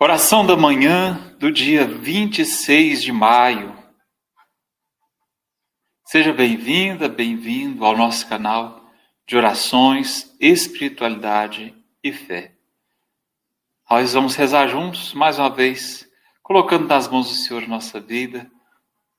Oração da manhã do dia 26 de maio. Seja bem-vinda, bem-vindo ao nosso canal de orações, espiritualidade e fé. Nós vamos rezar juntos mais uma vez, colocando nas mãos do Senhor nossa vida,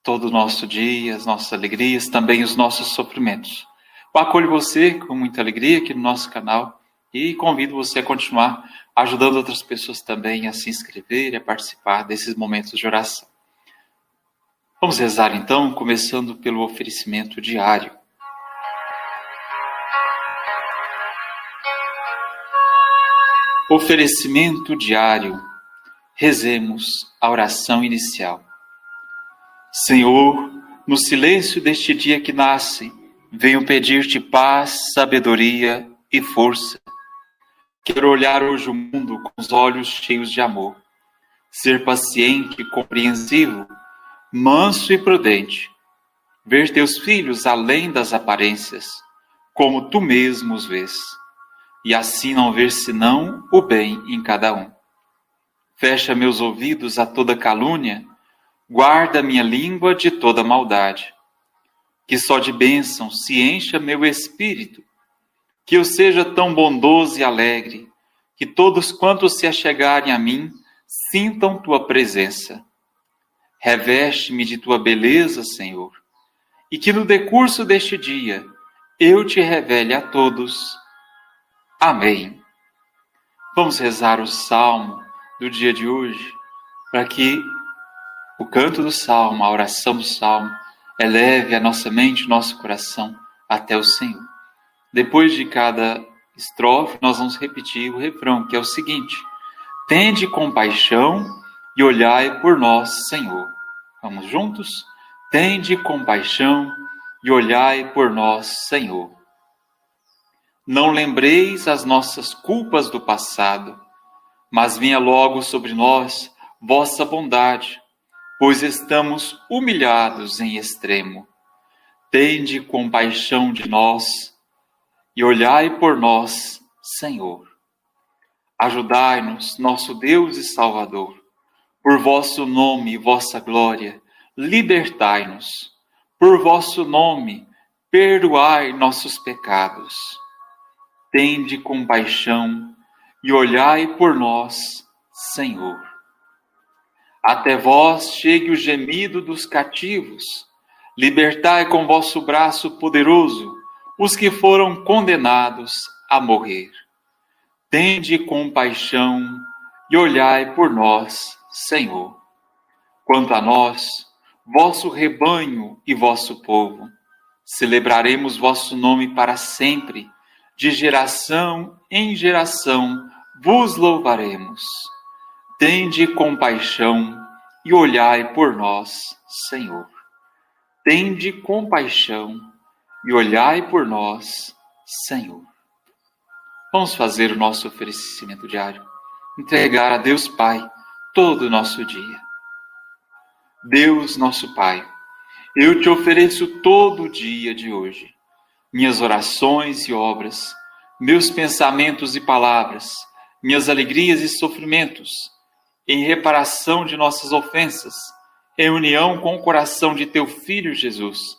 todo o nosso dia, as nossas alegrias, também os nossos sofrimentos. Eu acolho você com muita alegria aqui no nosso canal e convido você a continuar ajudando outras pessoas também a se inscrever e a participar desses momentos de oração. Vamos rezar então, começando pelo oferecimento diário. Oferecimento diário. Rezemos a oração inicial. Senhor, no silêncio deste dia que nasce, venho pedir-te paz, sabedoria e força Quero olhar hoje o mundo com os olhos cheios de amor, ser paciente compreensivo, manso e prudente, ver teus filhos além das aparências, como tu mesmo os vês, e assim não ver senão o bem em cada um. Fecha meus ouvidos a toda calúnia, guarda minha língua de toda maldade. Que só de bênção se encha meu espírito que eu seja tão bondoso e alegre, que todos quantos se achegarem a mim sintam tua presença. Reveste-me de tua beleza, Senhor, e que no decurso deste dia eu te revele a todos. Amém. Vamos rezar o salmo do dia de hoje, para que o canto do salmo, a oração do salmo, eleve a nossa mente, nosso coração até o Senhor. Depois de cada estrofe, nós vamos repetir o refrão, que é o seguinte: Tende compaixão e olhai por nós, Senhor. Vamos juntos? Tende compaixão e olhai por nós, Senhor. Não lembreis as nossas culpas do passado, mas venha logo sobre nós vossa bondade, pois estamos humilhados em extremo. Tende compaixão de nós e olhai por nós, Senhor. Ajudai-nos, nosso Deus e Salvador, por vosso nome e vossa glória, libertai-nos. Por vosso nome, perdoai nossos pecados. Tende compaixão e olhai por nós, Senhor. Até vós chegue o gemido dos cativos, libertai com vosso braço poderoso os que foram condenados a morrer. Tende compaixão e olhai por nós, Senhor. Quanto a nós, vosso rebanho e vosso povo, celebraremos vosso nome para sempre, de geração em geração vos louvaremos. Tende compaixão e olhai por nós, Senhor. Tende compaixão e olhai por nós, Senhor. Vamos fazer o nosso oferecimento diário, entregar a Deus Pai todo o nosso dia. Deus, nosso Pai, eu te ofereço todo o dia de hoje, minhas orações e obras, meus pensamentos e palavras, minhas alegrias e sofrimentos, em reparação de nossas ofensas, em união com o coração de teu Filho Jesus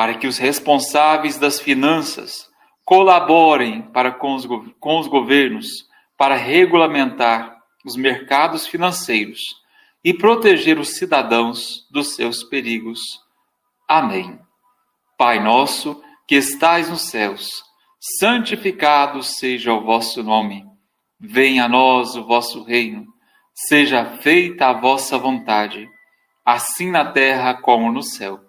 para que os responsáveis das finanças colaborem para com os, com os governos para regulamentar os mercados financeiros e proteger os cidadãos dos seus perigos. Amém. Pai nosso, que estais nos céus, santificado seja o vosso nome. Venha a nós o vosso reino. Seja feita a vossa vontade, assim na terra como no céu.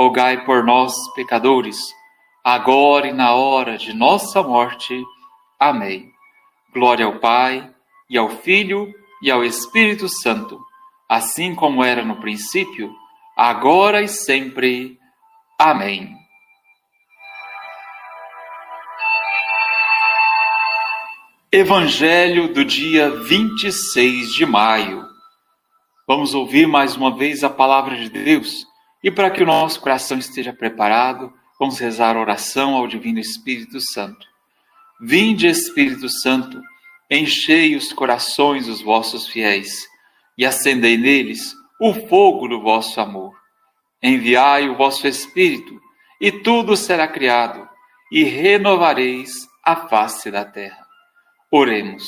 rogai por nós, pecadores, agora e na hora de nossa morte. Amém. Glória ao Pai, e ao Filho, e ao Espírito Santo assim como era no princípio, agora e sempre. Amém. Evangelho do dia 26 de maio. Vamos ouvir mais uma vez a palavra de Deus e para que o nosso coração esteja preparado, vamos rezar a oração ao Divino Espírito Santo. Vinde, Espírito Santo, enchei os corações dos vossos fiéis e acendei neles o fogo do vosso amor. Enviai o vosso Espírito, e tudo será criado, e renovareis a face da terra. Oremos.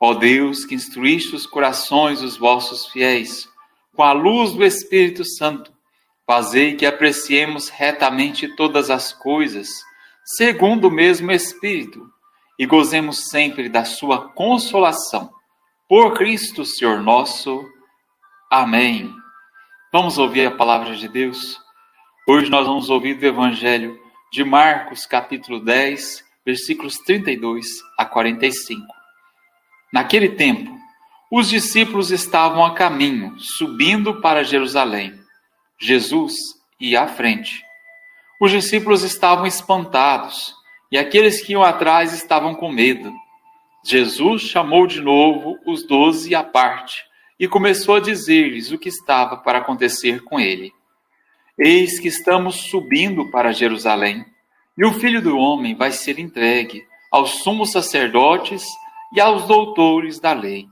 Ó Deus, que instruíste os corações dos vossos fiéis, com a luz do Espírito Santo, fazei que apreciemos retamente todas as coisas, segundo o mesmo Espírito, e gozemos sempre da sua consolação por Cristo, Senhor nosso. Amém. Vamos ouvir a palavra de Deus. Hoje nós vamos ouvir do Evangelho de Marcos, capítulo 10, versículos 32 a 45. Naquele tempo, os discípulos estavam a caminho, subindo para Jerusalém. Jesus ia à frente. Os discípulos estavam espantados e aqueles que iam atrás estavam com medo. Jesus chamou de novo os doze à parte e começou a dizer-lhes o que estava para acontecer com ele. Eis que estamos subindo para Jerusalém, e o filho do homem vai ser entregue aos sumos sacerdotes e aos doutores da lei.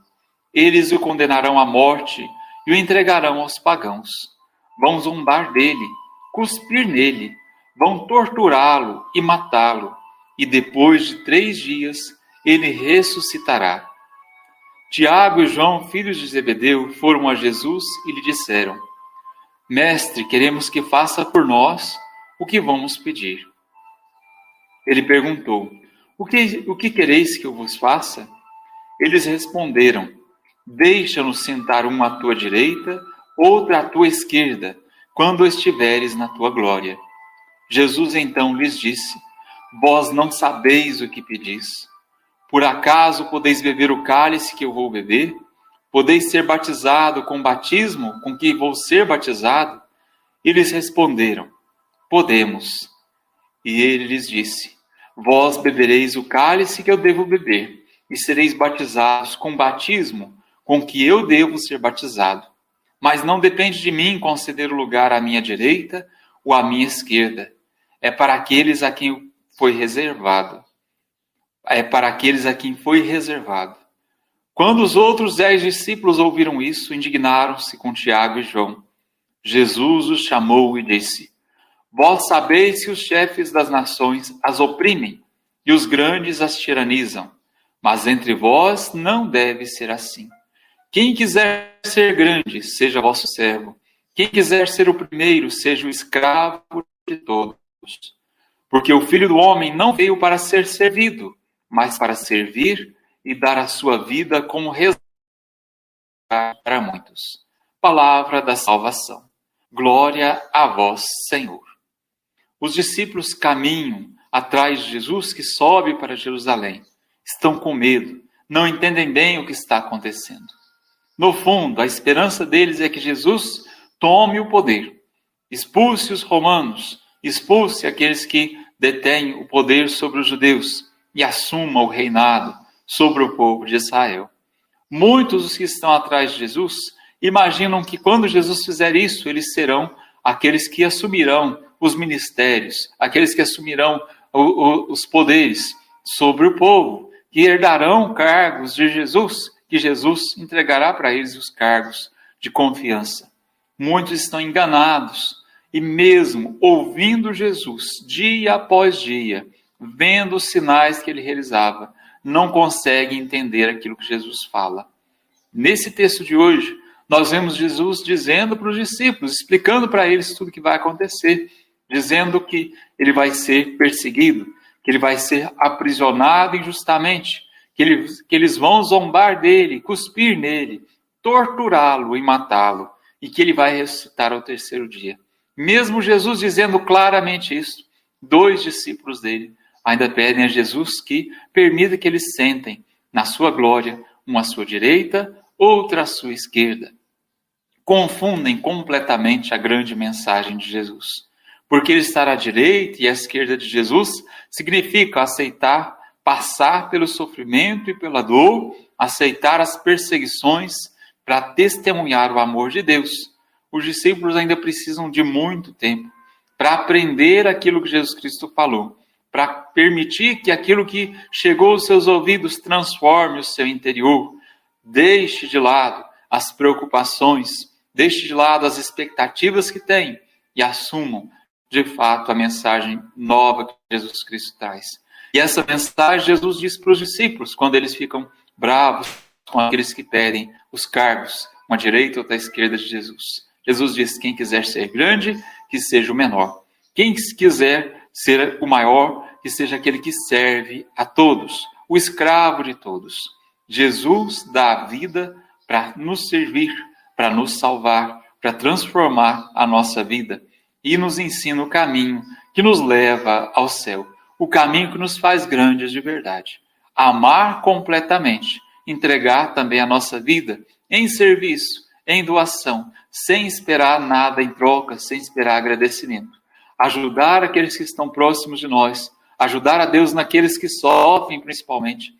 Eles o condenarão à morte e o entregarão aos pagãos. Vão zombar dele, cuspir nele, vão torturá-lo e matá-lo, e depois de três dias ele ressuscitará. Tiago e João, filhos de Zebedeu, foram a Jesus e lhe disseram: Mestre, queremos que faça por nós o que vamos pedir. Ele perguntou: O que, o que quereis que eu vos faça? Eles responderam: Deixa-nos sentar um à tua direita, outro à tua esquerda, quando estiveres na tua glória. Jesus então lhes disse: Vós não sabeis o que pedis. Por acaso podeis beber o cálice que eu vou beber? Podeis ser batizado com o batismo com que vou ser batizado? E lhes responderam: Podemos. E ele lhes disse: Vós bebereis o cálice que eu devo beber, e sereis batizados com o batismo com que eu devo ser batizado. Mas não depende de mim conceder o lugar à minha direita ou à minha esquerda. É para aqueles a quem foi reservado é para aqueles a quem foi reservado. Quando os outros dez discípulos ouviram isso, indignaram-se com Tiago e João. Jesus os chamou e disse: Vós sabeis que os chefes das nações as oprimem e os grandes as tiranizam, mas entre vós não deve ser assim. Quem quiser ser grande, seja vosso servo. Quem quiser ser o primeiro, seja o escravo de todos. Porque o filho do homem não veio para ser servido, mas para servir e dar a sua vida como resgate para muitos. Palavra da salvação. Glória a vós, Senhor. Os discípulos caminham atrás de Jesus que sobe para Jerusalém. Estão com medo, não entendem bem o que está acontecendo. No fundo, a esperança deles é que Jesus tome o poder, expulse os romanos, expulse aqueles que detêm o poder sobre os judeus e assuma o reinado sobre o povo de Israel. Muitos dos que estão atrás de Jesus imaginam que quando Jesus fizer isso, eles serão aqueles que assumirão os ministérios, aqueles que assumirão o, o, os poderes sobre o povo, que herdarão cargos de Jesus, que Jesus entregará para eles os cargos de confiança. Muitos estão enganados e, mesmo ouvindo Jesus dia após dia, vendo os sinais que ele realizava, não consegue entender aquilo que Jesus fala. Nesse texto de hoje, nós vemos Jesus dizendo para os discípulos, explicando para eles tudo que vai acontecer, dizendo que ele vai ser perseguido, que ele vai ser aprisionado injustamente, que, ele, que eles vão zombar dele, cuspir nele, torturá-lo e matá-lo, e que ele vai ressuscitar ao terceiro dia. Mesmo Jesus dizendo claramente isso, dois discípulos dele ainda pedem a Jesus que permita que eles sentem na sua glória, uma à sua direita, outra à sua esquerda. Confundem completamente a grande mensagem de Jesus. Porque ele estar à direita e à esquerda de Jesus significa aceitar passar pelo sofrimento e pela dor, aceitar as perseguições para testemunhar o amor de Deus. Os discípulos ainda precisam de muito tempo para aprender aquilo que Jesus Cristo falou para permitir que aquilo que chegou aos seus ouvidos transforme o seu interior. Deixe de lado as preocupações, deixe de lado as expectativas que tem e assumam, de fato, a mensagem nova que Jesus Cristo traz. E essa mensagem Jesus diz para os discípulos quando eles ficam bravos com aqueles que pedem os cargos, uma direita ou da esquerda de Jesus. Jesus diz: quem quiser ser grande, que seja o menor. Quem quiser ser o maior, que seja aquele que serve a todos, o escravo de todos. Jesus dá a vida para nos servir, para nos salvar, para transformar a nossa vida e nos ensina o caminho que nos leva ao céu, o caminho que nos faz grandes de verdade. Amar completamente, entregar também a nossa vida em serviço, em doação, sem esperar nada em troca, sem esperar agradecimento ajudar aqueles que estão próximos de nós, ajudar a Deus naqueles que sofrem, principalmente,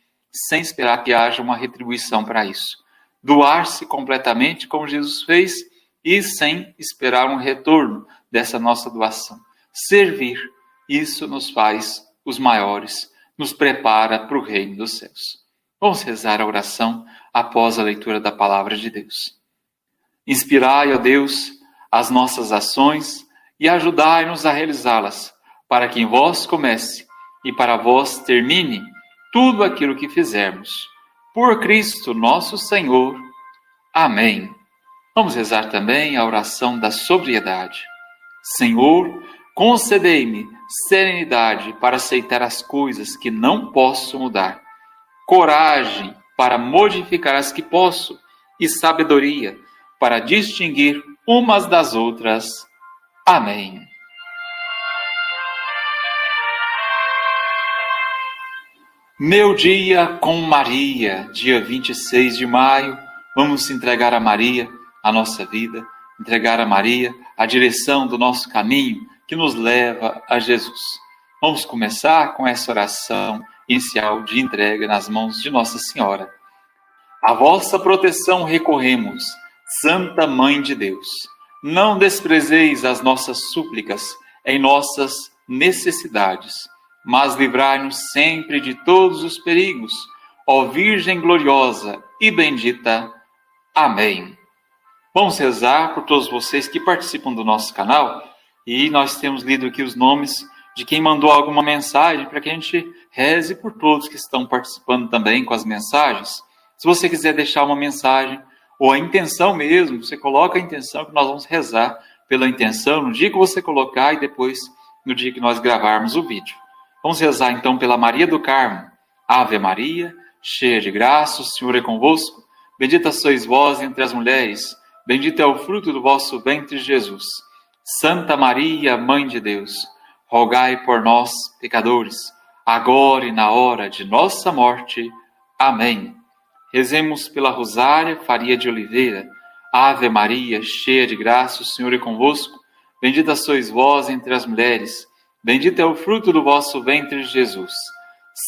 sem esperar que haja uma retribuição para isso. Doar-se completamente, como Jesus fez, e sem esperar um retorno dessa nossa doação. Servir, isso nos faz os maiores, nos prepara para o reino dos céus. Vamos rezar a oração após a leitura da palavra de Deus. Inspirai, ó Deus, as nossas ações e ajudai-nos a realizá-las, para que em vós comece e para vós termine tudo aquilo que fizermos. Por Cristo nosso Senhor. Amém. Vamos rezar também a oração da sobriedade. Senhor, concedei-me serenidade para aceitar as coisas que não posso mudar, coragem para modificar as que posso e sabedoria para distinguir umas das outras. Amém. Meu dia com Maria, dia 26 de maio, vamos entregar a Maria a nossa vida, entregar a Maria a direção do nosso caminho que nos leva a Jesus. Vamos começar com essa oração inicial de entrega nas mãos de Nossa Senhora. A vossa proteção recorremos, Santa Mãe de Deus. Não desprezeis as nossas súplicas em nossas necessidades, mas livrai-nos sempre de todos os perigos, ó Virgem gloriosa e bendita. Amém. Vamos rezar por todos vocês que participam do nosso canal e nós temos lido aqui os nomes de quem mandou alguma mensagem para que a gente reze por todos que estão participando também com as mensagens. Se você quiser deixar uma mensagem, ou a intenção mesmo, você coloca a intenção que nós vamos rezar pela intenção no dia que você colocar e depois no dia que nós gravarmos o vídeo. Vamos rezar então pela Maria do Carmo. Ave Maria, cheia de graça, o Senhor é convosco. Bendita sois vós entre as mulheres, bendito é o fruto do vosso ventre, Jesus. Santa Maria, Mãe de Deus, rogai por nós, pecadores, agora e na hora de nossa morte. Amém. Rezemos pela Rosária Faria de Oliveira. Ave Maria, cheia de graça, o Senhor é convosco. Bendita sois vós entre as mulheres. Bendito é o fruto do vosso ventre, Jesus.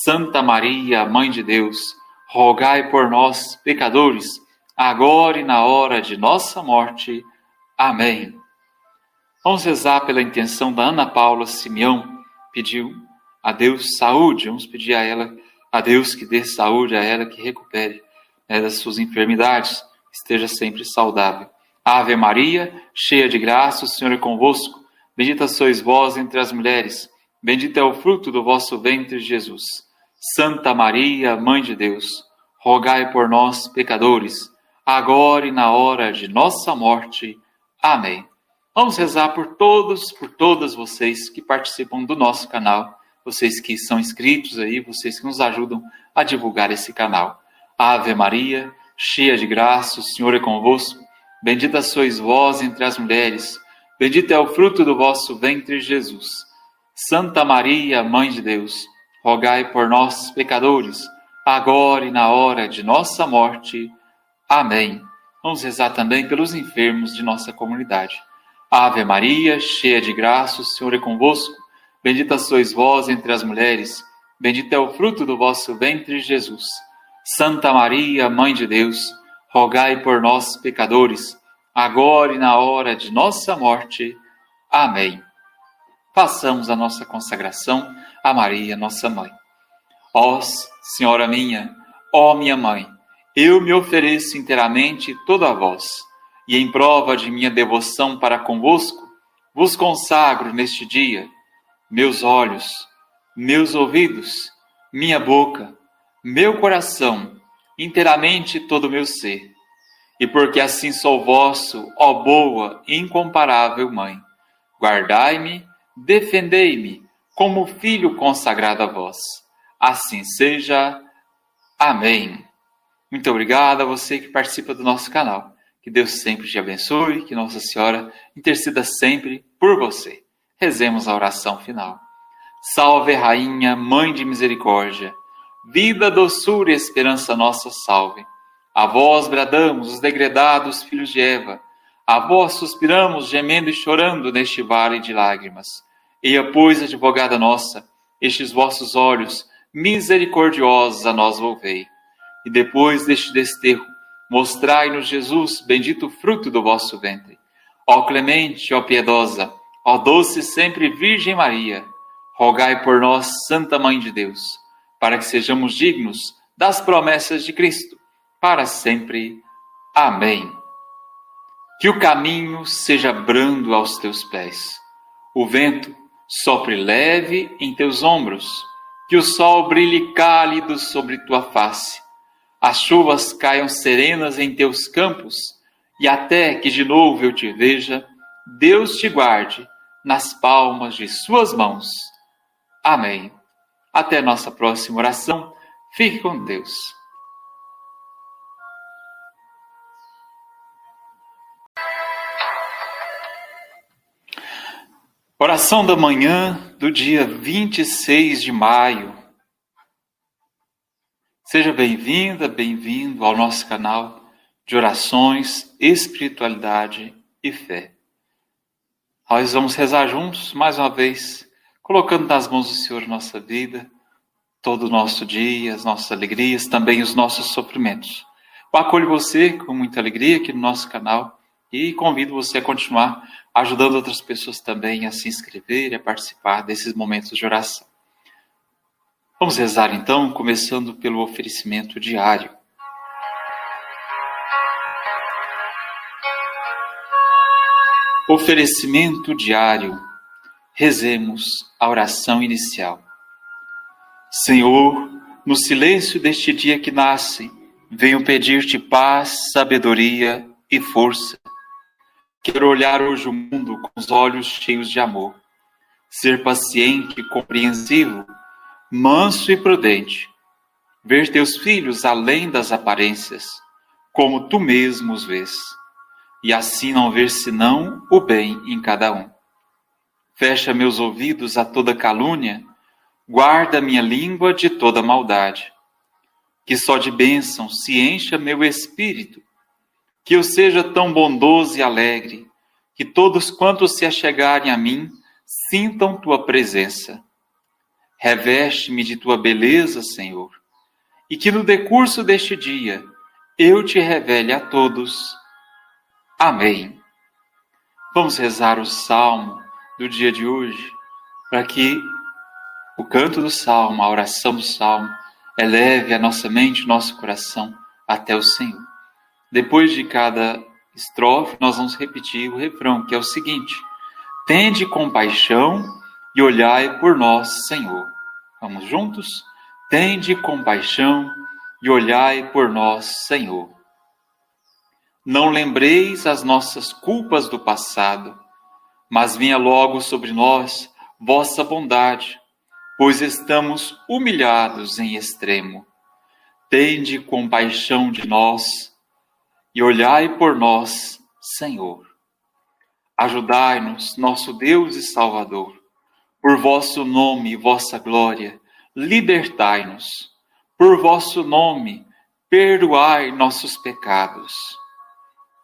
Santa Maria, Mãe de Deus, rogai por nós, pecadores, agora e na hora de nossa morte. Amém. Vamos rezar pela intenção da Ana Paula Simeão, pediu a Deus saúde. Vamos pedir a ela, a Deus que dê saúde a ela, que recupere né, das suas enfermidades, esteja sempre saudável. Ave Maria, cheia de graça, o Senhor é convosco. Bendita sois vós entre as mulheres, bendito é o fruto do vosso ventre, Jesus. Santa Maria, Mãe de Deus, rogai por nós, pecadores, agora e na hora de nossa morte. Amém. Vamos rezar por todos, por todas vocês que participam do nosso canal, vocês que são inscritos aí, vocês que nos ajudam a divulgar esse canal. Ave Maria, cheia de graça, o Senhor é convosco. Bendita sois vós entre as mulheres, bendito é o fruto do vosso ventre, Jesus. Santa Maria, Mãe de Deus, rogai por nós, pecadores, agora e na hora de nossa morte. Amém. Vamos rezar também pelos enfermos de nossa comunidade. Ave Maria, cheia de graça, o Senhor é convosco. Bendita sois vós entre as mulheres, bendito é o fruto do vosso ventre, Jesus. Santa Maria, Mãe de Deus, rogai por nós, pecadores, agora e na hora de nossa morte. Amém. Façamos a nossa consagração a Maria, nossa mãe. Ó Senhora minha, ó minha mãe, eu me ofereço inteiramente toda a vós e em prova de minha devoção para convosco, vos consagro neste dia meus olhos, meus ouvidos, minha boca, meu coração, inteiramente todo o meu ser. E porque assim sou vosso, ó boa e incomparável Mãe, guardai-me, defendei-me, como filho consagrado a vós. Assim seja. Amém. Muito obrigado a você que participa do nosso canal. Que Deus sempre te abençoe, que Nossa Senhora interceda sempre por você. Rezemos a oração final. Salve, Rainha, Mãe de Misericórdia, vida, doçura e esperança nossa, salve. A vós bradamos, os degredados filhos de Eva, a vós suspiramos, gemendo e chorando neste vale de lágrimas. Eia, pois, advogada nossa, estes vossos olhos misericordiosos a nós volvei. E depois deste desterro, Mostrai-nos Jesus, bendito fruto do vosso ventre. Ó clemente, ó piedosa, ó doce sempre Virgem Maria, rogai por nós, Santa Mãe de Deus, para que sejamos dignos das promessas de Cristo, para sempre. Amém. Que o caminho seja brando aos teus pés, o vento sopre leve em teus ombros, que o sol brilhe cálido sobre tua face as chuvas caiam serenas em teus campos, e até que de novo eu te veja, Deus te guarde nas palmas de Suas mãos. Amém. Até nossa próxima oração. Fique com Deus. Oração da manhã do dia 26 de maio Seja bem-vinda, bem-vindo ao nosso canal de orações, espiritualidade e fé. Nós vamos rezar juntos mais uma vez, colocando nas mãos do Senhor nossa vida, todo o nosso dia, as nossas alegrias, também os nossos sofrimentos. Eu acolho você com muita alegria aqui no nosso canal e convido você a continuar ajudando outras pessoas também a se inscrever e a participar desses momentos de oração. Vamos rezar então, começando pelo oferecimento diário. Oferecimento diário. Rezemos a oração inicial. Senhor, no silêncio deste dia que nasce, venho pedir-te paz, sabedoria e força. Quero olhar hoje o mundo com os olhos cheios de amor, ser paciente e compreensivo manso e prudente, ver teus filhos além das aparências, como tu mesmo os vês, e assim não ver senão o bem em cada um. Fecha meus ouvidos a toda calúnia, guarda minha língua de toda maldade. Que só de bênção se encha meu espírito, que eu seja tão bondoso e alegre, que todos quantos se achegarem a mim sintam tua presença Reveste-me de tua beleza, Senhor, e que no decurso deste dia eu te revele a todos. Amém. Vamos rezar o salmo do dia de hoje, para que o canto do salmo, a oração do salmo, eleve a nossa mente, nosso coração até o Senhor. Depois de cada estrofe, nós vamos repetir o refrão, que é o seguinte: Tende compaixão e olhai por nós, Senhor. Vamos juntos? Tende compaixão e olhai por nós, Senhor. Não lembreis as nossas culpas do passado, mas venha logo sobre nós vossa bondade, pois estamos humilhados em extremo. Tende compaixão de nós e olhai por nós, Senhor. Ajudai-nos, nosso Deus e Salvador, por vosso nome e vossa glória, libertai-nos. Por vosso nome, perdoai nossos pecados.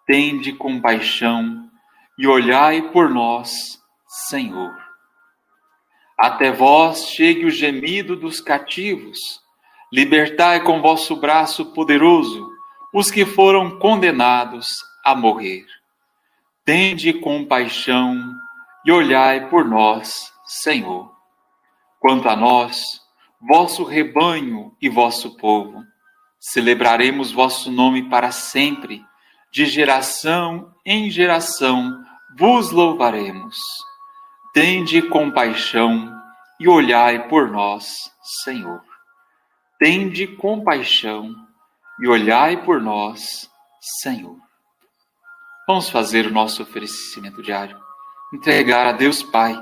Tende compaixão e olhai por nós, Senhor. Até vós chegue o gemido dos cativos. Libertai com vosso braço poderoso os que foram condenados a morrer. Tende compaixão e olhai por nós, Senhor. Quanto a nós, vosso rebanho e vosso povo, celebraremos vosso nome para sempre, de geração em geração vos louvaremos. Tende compaixão e olhai por nós, Senhor. Tende compaixão e olhai por nós, Senhor. Vamos fazer o nosso oferecimento diário, entregar a Deus Pai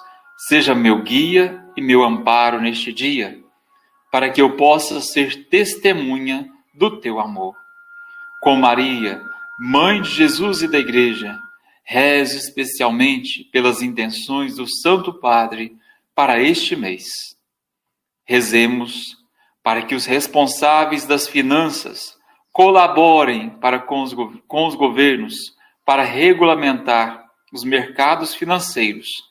seja meu guia e meu amparo neste dia, para que eu possa ser testemunha do teu amor. Com Maria, mãe de Jesus e da Igreja, rezo especialmente pelas intenções do Santo Padre para este mês. Rezemos para que os responsáveis das finanças colaborem para com os, com os governos para regulamentar os mercados financeiros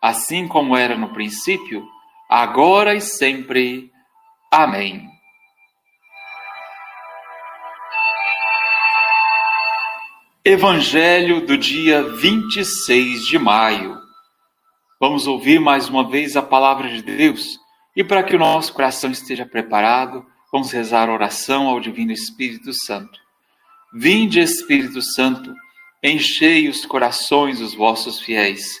assim como era no princípio, agora e sempre. Amém. Evangelho do dia 26 de maio. Vamos ouvir mais uma vez a palavra de Deus e para que o nosso coração esteja preparado, Vamos rezar oração ao Divino Espírito Santo. Vinde, Espírito Santo, enchei os corações dos vossos fiéis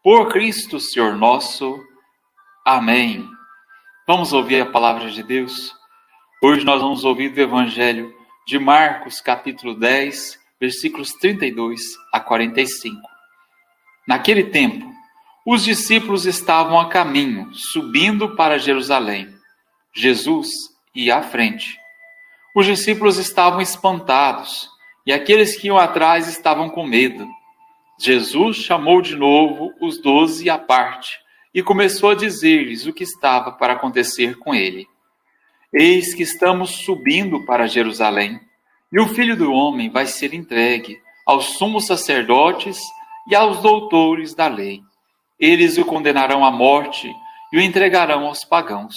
Por Cristo, Senhor nosso. Amém. Vamos ouvir a palavra de Deus? Hoje nós vamos ouvir do Evangelho de Marcos, capítulo 10, versículos 32 a 45. Naquele tempo, os discípulos estavam a caminho, subindo para Jerusalém. Jesus ia à frente. Os discípulos estavam espantados e aqueles que iam atrás estavam com medo. Jesus chamou de novo os doze à parte e começou a dizer-lhes o que estava para acontecer com ele. Eis que estamos subindo para Jerusalém, e o filho do homem vai ser entregue aos sumos sacerdotes e aos doutores da lei. Eles o condenarão à morte e o entregarão aos pagãos.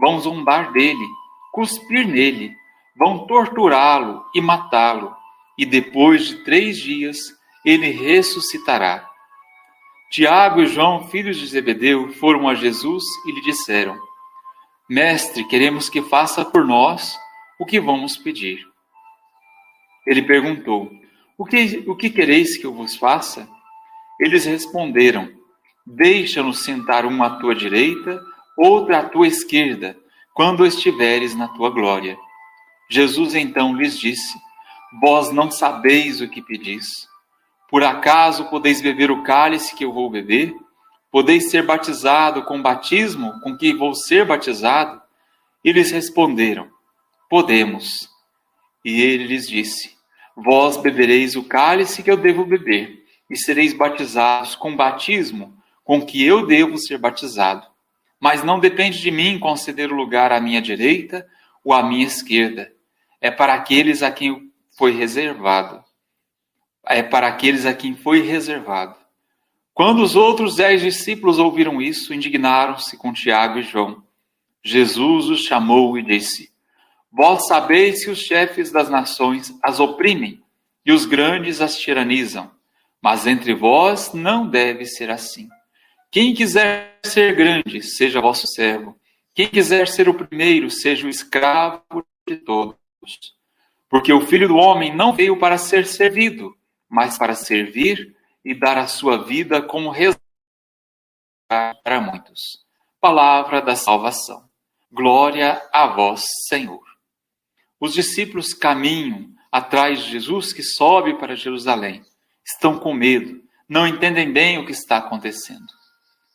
Vão zombar dele, cuspir nele, vão torturá-lo e matá-lo, e depois de três dias ele ressuscitará. Tiago e João, filhos de Zebedeu, foram a Jesus e lhe disseram: Mestre, queremos que faça por nós o que vamos pedir. Ele perguntou: O que, o que quereis que eu vos faça? Eles responderam: Deixa-nos sentar um à tua direita, outro à tua esquerda, quando estiveres na tua glória. Jesus então lhes disse: Vós não sabeis o que pedis. Por acaso podeis beber o cálice que eu vou beber? Podeis ser batizado com o batismo com que vou ser batizado? Eles responderam: Podemos. E ele lhes disse: Vós bebereis o cálice que eu devo beber, e sereis batizados com batismo com que eu devo ser batizado. Mas não depende de mim conceder o lugar à minha direita ou à minha esquerda. É para aqueles a quem foi reservado é para aqueles a quem foi reservado. Quando os outros dez discípulos ouviram isso, indignaram-se com Tiago e João. Jesus os chamou e disse: Vós sabeis que os chefes das nações as oprimem e os grandes as tiranizam, mas entre vós não deve ser assim. Quem quiser ser grande, seja vosso servo. Quem quiser ser o primeiro, seja o escravo de todos. Porque o filho do homem não veio para ser servido, mas para servir e dar a sua vida como resgate para muitos. Palavra da salvação. Glória a vós, Senhor. Os discípulos caminham atrás de Jesus que sobe para Jerusalém. Estão com medo, não entendem bem o que está acontecendo.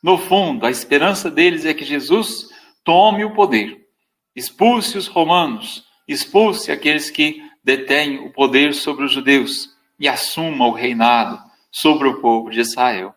No fundo, a esperança deles é que Jesus tome o poder, expulse os romanos, expulse aqueles que detêm o poder sobre os judeus e assuma o reinado sobre o povo de Israel.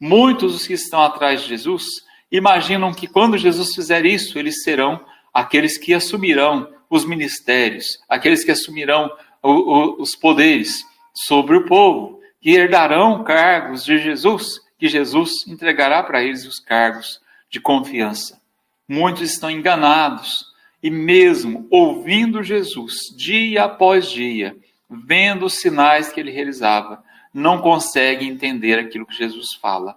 Muitos dos que estão atrás de Jesus imaginam que quando Jesus fizer isso, eles serão aqueles que assumirão os ministérios, aqueles que assumirão o, o, os poderes sobre o povo, que herdarão cargos de Jesus, que Jesus entregará para eles os cargos de confiança. Muitos estão enganados e, mesmo ouvindo Jesus dia após dia, vendo os sinais que ele realizava, não consegue entender aquilo que Jesus fala.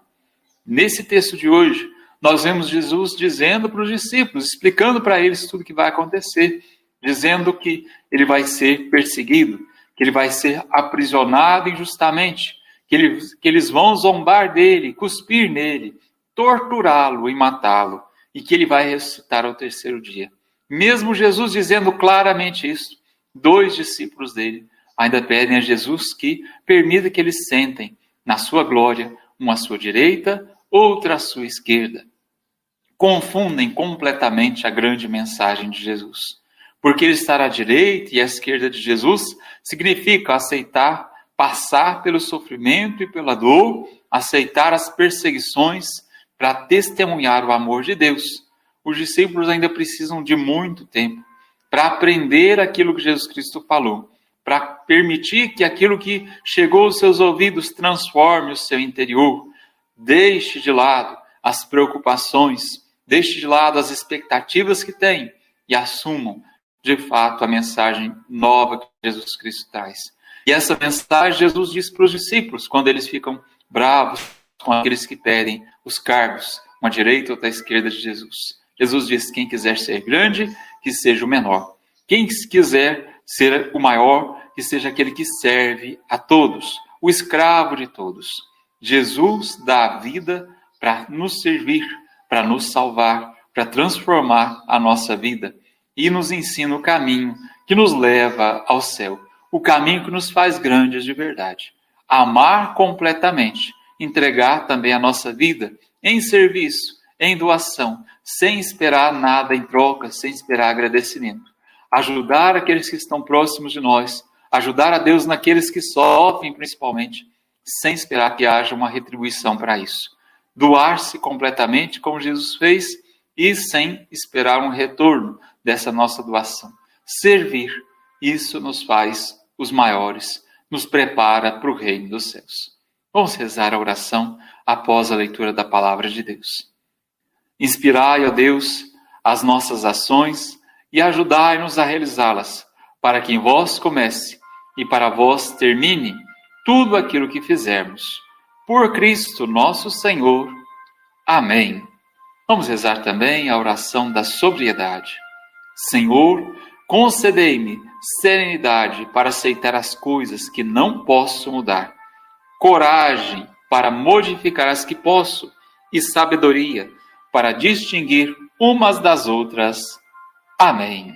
Nesse texto de hoje, nós vemos Jesus dizendo para os discípulos, explicando para eles tudo o que vai acontecer, dizendo que ele vai ser perseguido, que ele vai ser aprisionado injustamente, que, ele, que eles vão zombar dele, cuspir nele, torturá-lo e matá-lo, e que ele vai ressuscitar ao terceiro dia. Mesmo Jesus dizendo claramente isso, dois discípulos dele ainda pedem a Jesus que permita que eles sentem na sua glória, uma à sua direita, outra à sua esquerda. Confundem completamente a grande mensagem de Jesus. Porque ele estar à direita e à esquerda de Jesus significa aceitar passar pelo sofrimento e pela dor, aceitar as perseguições para testemunhar o amor de Deus. Os discípulos ainda precisam de muito tempo para aprender aquilo que Jesus Cristo falou para permitir que aquilo que chegou aos seus ouvidos transforme o seu interior. Deixe de lado as preocupações, deixe de lado as expectativas que tem e assumam de fato a mensagem nova que Jesus Cristo traz. E essa mensagem Jesus diz para os discípulos quando eles ficam bravos com aqueles que pedem os cargos, uma direita ou à esquerda de Jesus. Jesus diz: quem quiser ser grande, que seja o menor. Quem quiser ser o maior, que seja aquele que serve a todos, o escravo de todos. Jesus dá a vida para nos servir, para nos salvar, para transformar a nossa vida e nos ensina o caminho que nos leva ao céu, o caminho que nos faz grandes de verdade. Amar completamente, entregar também a nossa vida em serviço, em doação, sem esperar nada em troca, sem esperar agradecimento ajudar aqueles que estão próximos de nós, ajudar a Deus naqueles que sofrem, principalmente, sem esperar que haja uma retribuição para isso. Doar-se completamente, como Jesus fez, e sem esperar um retorno dessa nossa doação. Servir, isso nos faz os maiores, nos prepara para o reino dos céus. Vamos rezar a oração após a leitura da palavra de Deus. Inspirai, ó Deus, as nossas ações e ajudai-nos a realizá-las, para que em vós comece e para vós termine tudo aquilo que fizermos. Por Cristo nosso Senhor. Amém. Vamos rezar também a oração da sobriedade. Senhor, concedei-me serenidade para aceitar as coisas que não posso mudar coragem para modificar as que posso e sabedoria para distinguir umas das outras. Amém.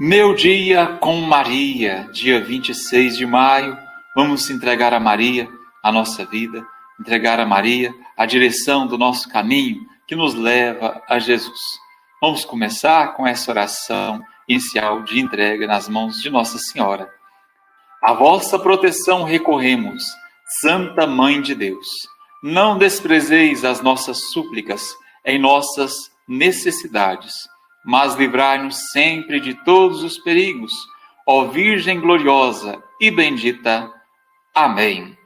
Meu dia com Maria, dia 26 de maio, vamos entregar a Maria a nossa vida, entregar a Maria a direção do nosso caminho que nos leva a Jesus. Vamos começar com essa oração inicial de entrega nas mãos de Nossa Senhora. A vossa proteção recorremos, Santa Mãe de Deus. Não desprezeis as nossas súplicas em nossas necessidades, mas livrai-nos sempre de todos os perigos, ó Virgem gloriosa e bendita. Amém.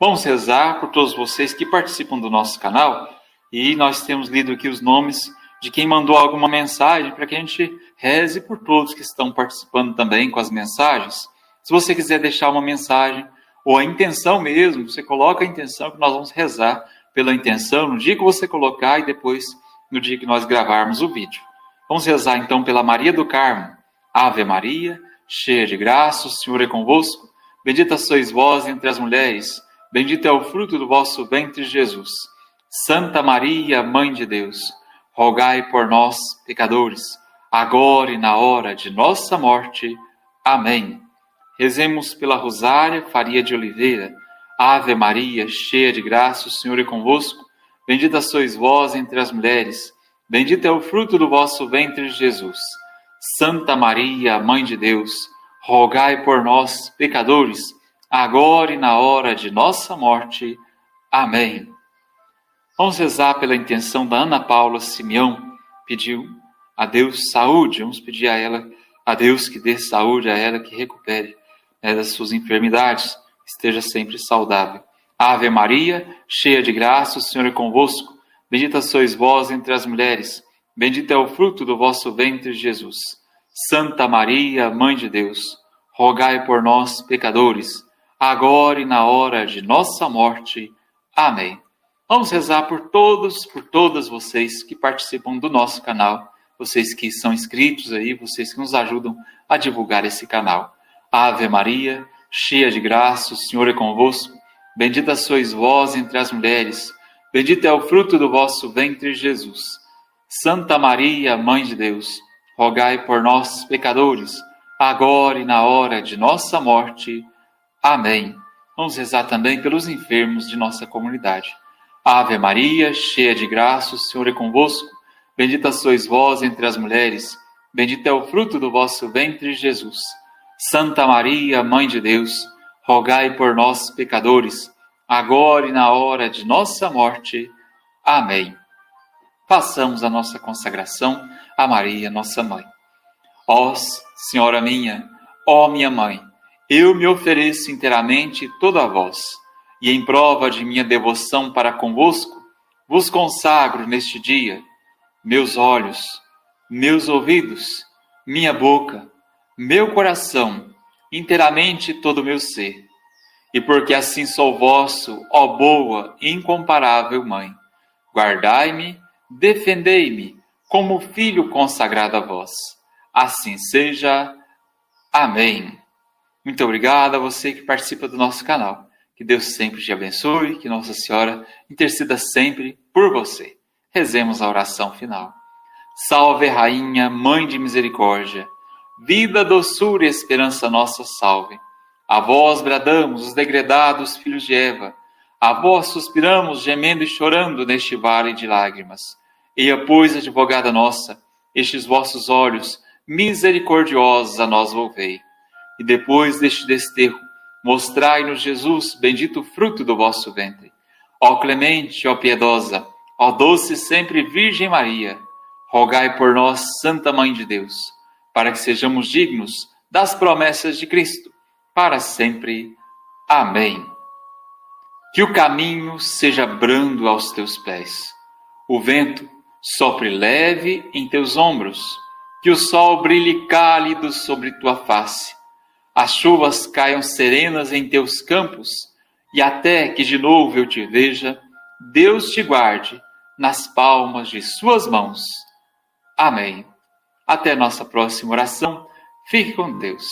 Vamos rezar por todos vocês que participam do nosso canal e nós temos lido aqui os nomes de quem mandou alguma mensagem para que a gente reze por todos que estão participando também com as mensagens. Se você quiser deixar uma mensagem ou a intenção mesmo, você coloca a intenção que nós vamos rezar pela intenção no dia que você colocar e depois no dia que nós gravarmos o vídeo. Vamos rezar então pela Maria do Carmo. Ave Maria, cheia de graça, o Senhor é convosco. Bendita sois vós entre as mulheres, bendito é o fruto do vosso ventre, Jesus. Santa Maria, Mãe de Deus, rogai por nós, pecadores, agora e na hora de nossa morte. Amém. Rezemos pela Rosária Faria de Oliveira. Ave Maria, cheia de graça, o Senhor é convosco. Bendita sois vós entre as mulheres, bendito é o fruto do vosso ventre, Jesus. Santa Maria, Mãe de Deus, rogai por nós, pecadores, agora e na hora de nossa morte. Amém. Vamos rezar pela intenção da Ana Paula Simeão, pediu a Deus saúde. Vamos pedir a ela, a Deus que dê saúde a ela, que recupere né, das suas enfermidades, esteja sempre saudável. Ave Maria, cheia de graça, o Senhor é convosco. Bendita sois vós entre as mulheres, bendito é o fruto do vosso ventre, Jesus. Santa Maria, Mãe de Deus, rogai por nós, pecadores, agora e na hora de nossa morte. Amém. Vamos rezar por todos, por todas vocês que participam do nosso canal, vocês que são inscritos aí, vocês que nos ajudam a divulgar esse canal. Ave Maria, cheia de graça, o Senhor é convosco. Bendita sois vós entre as mulheres, bendito é o fruto do vosso ventre, Jesus. Santa Maria, Mãe de Deus, rogai por nós, pecadores, agora e na hora de nossa morte. Amém. Vamos rezar também pelos enfermos de nossa comunidade. Ave Maria, cheia de graça, o Senhor é convosco. Bendita sois vós entre as mulheres, bendito é o fruto do vosso ventre, Jesus. Santa Maria, Mãe de Deus, rogai por nós, pecadores, agora e na hora de nossa morte. Amém. Façamos a nossa consagração a Maria, nossa mãe. Ó Senhora minha, ó minha mãe, eu me ofereço inteiramente toda a vós e em prova de minha devoção para convosco, vos consagro neste dia meus olhos, meus ouvidos, minha boca, meu coração, inteiramente todo o meu ser. E porque assim sou vosso, ó boa e incomparável Mãe, guardai-me, defendei-me, como filho consagrado a vós. Assim seja. Amém. Muito obrigado a você que participa do nosso canal. Que Deus sempre te abençoe, que Nossa Senhora interceda sempre por você. Rezemos a oração final. Salve, Rainha, Mãe de Misericórdia, vida, doçura e esperança nossa, salve. A vós bradamos, os degredados filhos de Eva, a vós suspiramos, gemendo e chorando neste vale de lágrimas. Eia, pois, advogada nossa, estes vossos olhos misericordiosos a nós volvei. E depois deste desterro, Mostrai-nos, Jesus, bendito fruto do vosso ventre. Ó clemente, ó piedosa, ó doce sempre Virgem Maria, rogai por nós, Santa Mãe de Deus, para que sejamos dignos das promessas de Cristo, para sempre. Amém. Que o caminho seja brando aos teus pés, o vento sopre leve em teus ombros, que o sol brilhe cálido sobre tua face, as chuvas caiam serenas em teus campos, e até que de novo eu te veja, Deus te guarde nas palmas de suas mãos. Amém. Até nossa próxima oração. Fique com Deus.